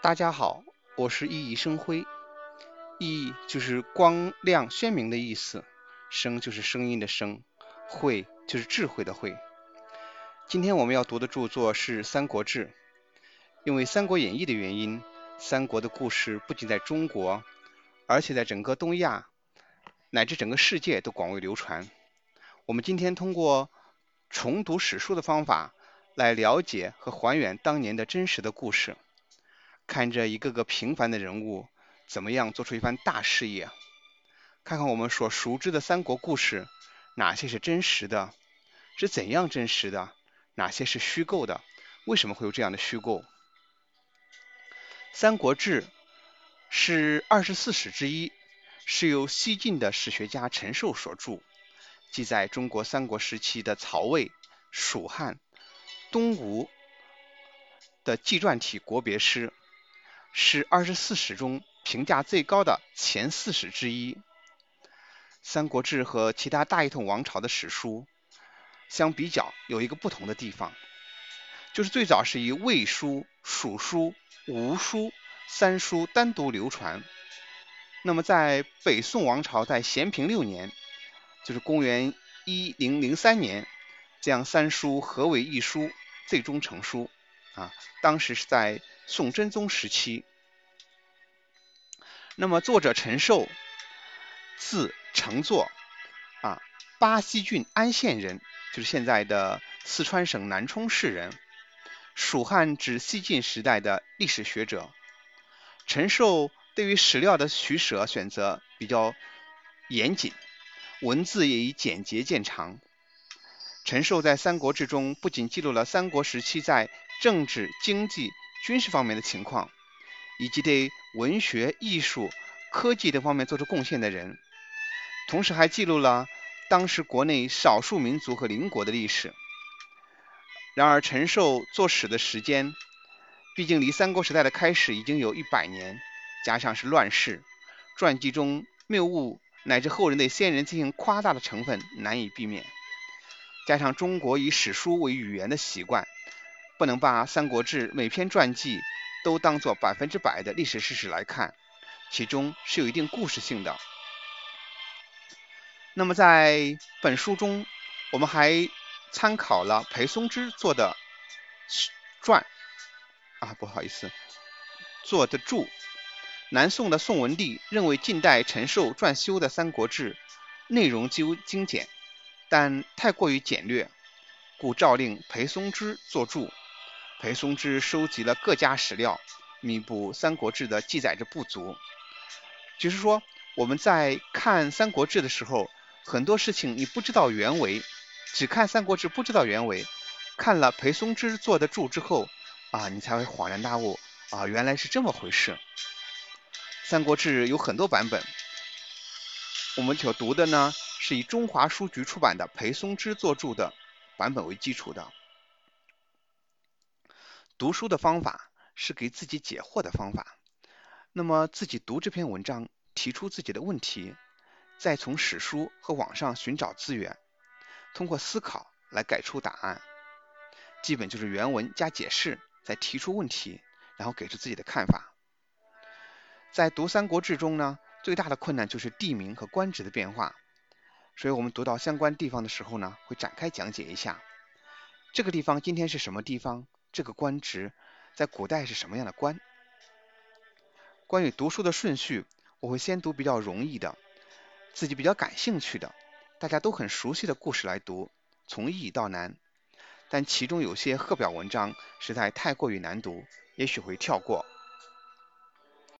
大家好，我是熠熠生辉。熠就是光亮鲜明的意思，声就是声音的声，慧就是智慧的慧。今天我们要读的著作是《三国志》，因为《三国演义》的原因，三国的故事不仅在中国，而且在整个东亚乃至整个世界都广为流传。我们今天通过重读史书的方法来了解和还原当年的真实的故事。看着一个个平凡的人物怎么样做出一番大事业，看看我们所熟知的三国故事，哪些是真实的，是怎样真实的，哪些是虚构的，为什么会有这样的虚构？《三国志》是二十四史之一，是由西晋的史学家陈寿所著，记载中国三国时期的曹魏、蜀汉、东吴的纪传体国别诗。是二十四史中评价最高的前四史之一。《三国志》和其他大一统王朝的史书相比较，有一个不同的地方，就是最早是以魏书、蜀书、吴书三书单独流传。那么在北宋王朝在咸平六年，就是公元一零零三年，将三书合为一书，最终成书。啊，当时是在。宋真宗时期，那么作者陈寿，字承作，啊，巴西郡安县人，就是现在的四川省南充市人，蜀汉至西晋时代的历史学者。陈寿对于史料的取舍选择比较严谨，文字也以简洁见长。陈寿在《三国志》中不仅记录了三国时期在政治、经济。军事方面的情况，以及对文学、艺术、科技等方面做出贡献的人，同时还记录了当时国内少数民族和邻国的历史。然而，陈寿作史的时间，毕竟离三国时代的开始已经有一百年，加上是乱世，传记中谬误乃至后人对先人进行夸大的成分难以避免。加上中国以史书为语言的习惯。不能把《三国志》每篇传记都当做百分之百的历史事实来看，其中是有一定故事性的。那么在本书中，我们还参考了裴松之做的传，啊，不好意思，做的注。南宋的宋文帝认为近代陈寿撰修的《三国志》内容极为精简，但太过于简略，故诏令裴松之作注。裴松之收集了各家史料，弥补《三国志》的记载着不足。就是说，我们在看《三国志》的时候，很多事情你不知道原委，只看《三国志》不知道原委，看了裴松之做的注之后，啊，你才会恍然大悟，啊，原来是这么回事。《三国志》有很多版本，我们所读的呢，是以中华书局出版的裴松之作注的版本为基础的。读书的方法是给自己解惑的方法。那么自己读这篇文章，提出自己的问题，再从史书和网上寻找资源，通过思考来给出答案。基本就是原文加解释，再提出问题，然后给出自己的看法。在读《三国志》中呢，最大的困难就是地名和官职的变化。所以我们读到相关地方的时候呢，会展开讲解一下，这个地方今天是什么地方。这个官职在古代是什么样的官？关于读书的顺序，我会先读比较容易的、自己比较感兴趣的、大家都很熟悉的故事来读，从易到难。但其中有些贺表文章实在太过于难读，也许会跳过。